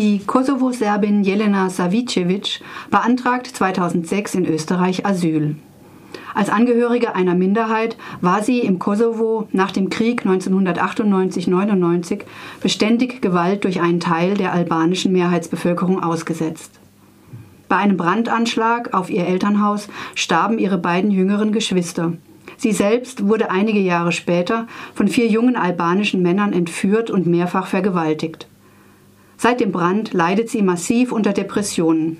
Die Kosovo-Serbin Jelena Savicevic beantragt 2006 in Österreich Asyl. Als Angehörige einer Minderheit war sie im Kosovo nach dem Krieg 1998-99 beständig Gewalt durch einen Teil der albanischen Mehrheitsbevölkerung ausgesetzt. Bei einem Brandanschlag auf ihr Elternhaus starben ihre beiden jüngeren Geschwister. Sie selbst wurde einige Jahre später von vier jungen albanischen Männern entführt und mehrfach vergewaltigt. Seit dem Brand leidet sie massiv unter Depressionen.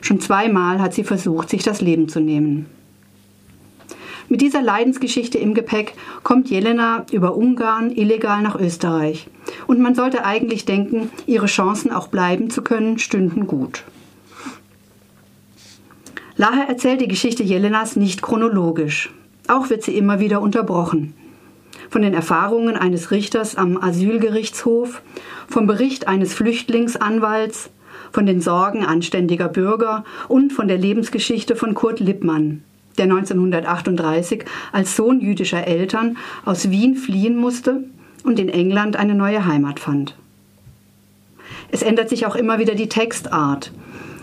Schon zweimal hat sie versucht, sich das Leben zu nehmen. Mit dieser Leidensgeschichte im Gepäck kommt Jelena über Ungarn illegal nach Österreich. Und man sollte eigentlich denken, ihre Chancen auch bleiben zu können, stünden gut. Lahe erzählt die Geschichte Jelenas nicht chronologisch. Auch wird sie immer wieder unterbrochen. Von den Erfahrungen eines Richters am Asylgerichtshof vom Bericht eines Flüchtlingsanwalts, von den Sorgen anständiger Bürger und von der Lebensgeschichte von Kurt Lippmann, der 1938 als Sohn jüdischer Eltern aus Wien fliehen musste und in England eine neue Heimat fand. Es ändert sich auch immer wieder die Textart.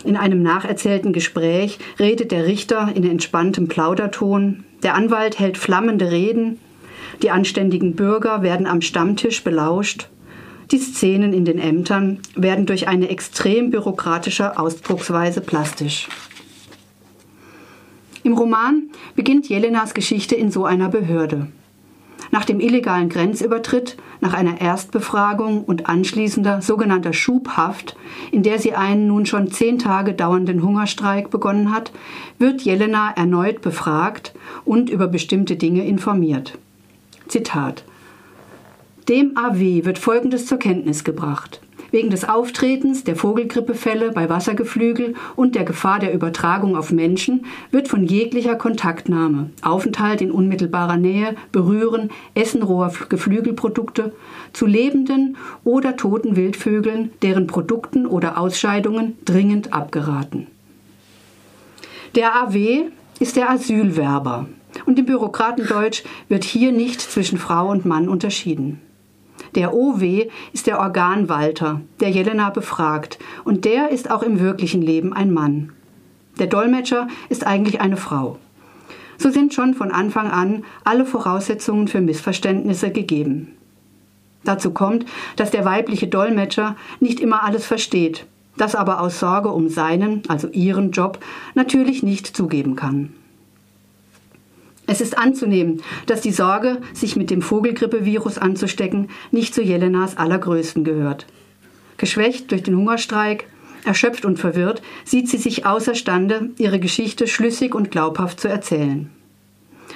In einem nacherzählten Gespräch redet der Richter in entspanntem Plauderton, der Anwalt hält flammende Reden, die anständigen Bürger werden am Stammtisch belauscht die Szenen in den Ämtern werden durch eine extrem bürokratische Ausdrucksweise plastisch. Im Roman beginnt Jelenas Geschichte in so einer Behörde. Nach dem illegalen Grenzübertritt, nach einer Erstbefragung und anschließender sogenannter Schubhaft, in der sie einen nun schon zehn Tage dauernden Hungerstreik begonnen hat, wird Jelena erneut befragt und über bestimmte Dinge informiert. Zitat dem AW wird Folgendes zur Kenntnis gebracht. Wegen des Auftretens der Vogelgrippefälle bei Wassergeflügel und der Gefahr der Übertragung auf Menschen wird von jeglicher Kontaktnahme, Aufenthalt in unmittelbarer Nähe, Berühren, Essen roher Geflügelprodukte zu lebenden oder toten Wildvögeln, deren Produkten oder Ausscheidungen dringend abgeraten. Der AW ist der Asylwerber und im Bürokratendeutsch wird hier nicht zwischen Frau und Mann unterschieden. Der OW ist der Organwalter, der Jelena befragt, und der ist auch im wirklichen Leben ein Mann. Der Dolmetscher ist eigentlich eine Frau. So sind schon von Anfang an alle Voraussetzungen für Missverständnisse gegeben. Dazu kommt, dass der weibliche Dolmetscher nicht immer alles versteht, das aber aus Sorge um seinen, also ihren Job, natürlich nicht zugeben kann. Es ist anzunehmen, dass die Sorge, sich mit dem Vogelgrippevirus anzustecken, nicht zu Jelenas allergrößten gehört. Geschwächt durch den Hungerstreik, erschöpft und verwirrt, sieht sie sich außerstande, ihre Geschichte schlüssig und glaubhaft zu erzählen.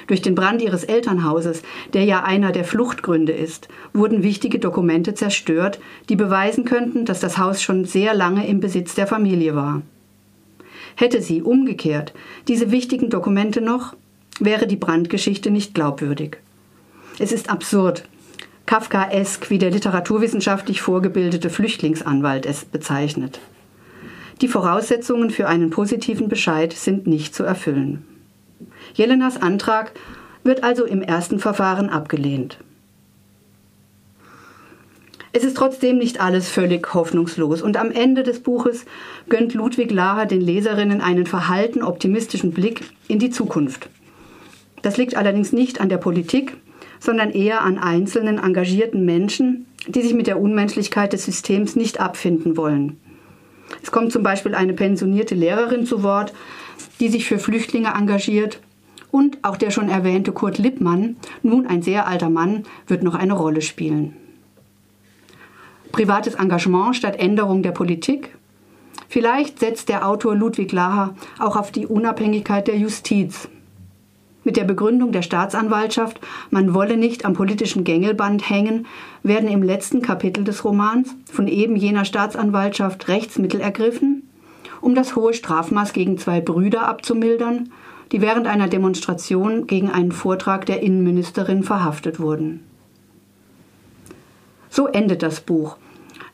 Durch den Brand ihres Elternhauses, der ja einer der Fluchtgründe ist, wurden wichtige Dokumente zerstört, die beweisen könnten, dass das Haus schon sehr lange im Besitz der Familie war. Hätte sie umgekehrt diese wichtigen Dokumente noch, wäre die Brandgeschichte nicht glaubwürdig. Es ist absurd, Kafkaesk, wie der literaturwissenschaftlich vorgebildete Flüchtlingsanwalt es bezeichnet. Die Voraussetzungen für einen positiven Bescheid sind nicht zu erfüllen. Jelenas Antrag wird also im ersten Verfahren abgelehnt. Es ist trotzdem nicht alles völlig hoffnungslos und am Ende des Buches gönnt Ludwig Laher den Leserinnen einen verhalten optimistischen Blick in die Zukunft. Das liegt allerdings nicht an der Politik, sondern eher an einzelnen engagierten Menschen, die sich mit der Unmenschlichkeit des Systems nicht abfinden wollen. Es kommt zum Beispiel eine pensionierte Lehrerin zu Wort, die sich für Flüchtlinge engagiert. Und auch der schon erwähnte Kurt Lippmann, nun ein sehr alter Mann, wird noch eine Rolle spielen. Privates Engagement statt Änderung der Politik? Vielleicht setzt der Autor Ludwig Laher auch auf die Unabhängigkeit der Justiz mit der Begründung der Staatsanwaltschaft, man wolle nicht am politischen Gängelband hängen, werden im letzten Kapitel des Romans von eben jener Staatsanwaltschaft Rechtsmittel ergriffen, um das hohe Strafmaß gegen zwei Brüder abzumildern, die während einer Demonstration gegen einen Vortrag der Innenministerin verhaftet wurden. So endet das Buch,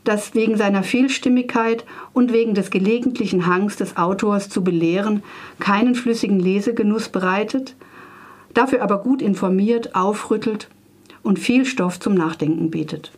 das wegen seiner Vielstimmigkeit und wegen des gelegentlichen Hangs des Autors zu belehren keinen flüssigen Lesegenuss bereitet, dafür aber gut informiert, aufrüttelt und viel Stoff zum Nachdenken bietet.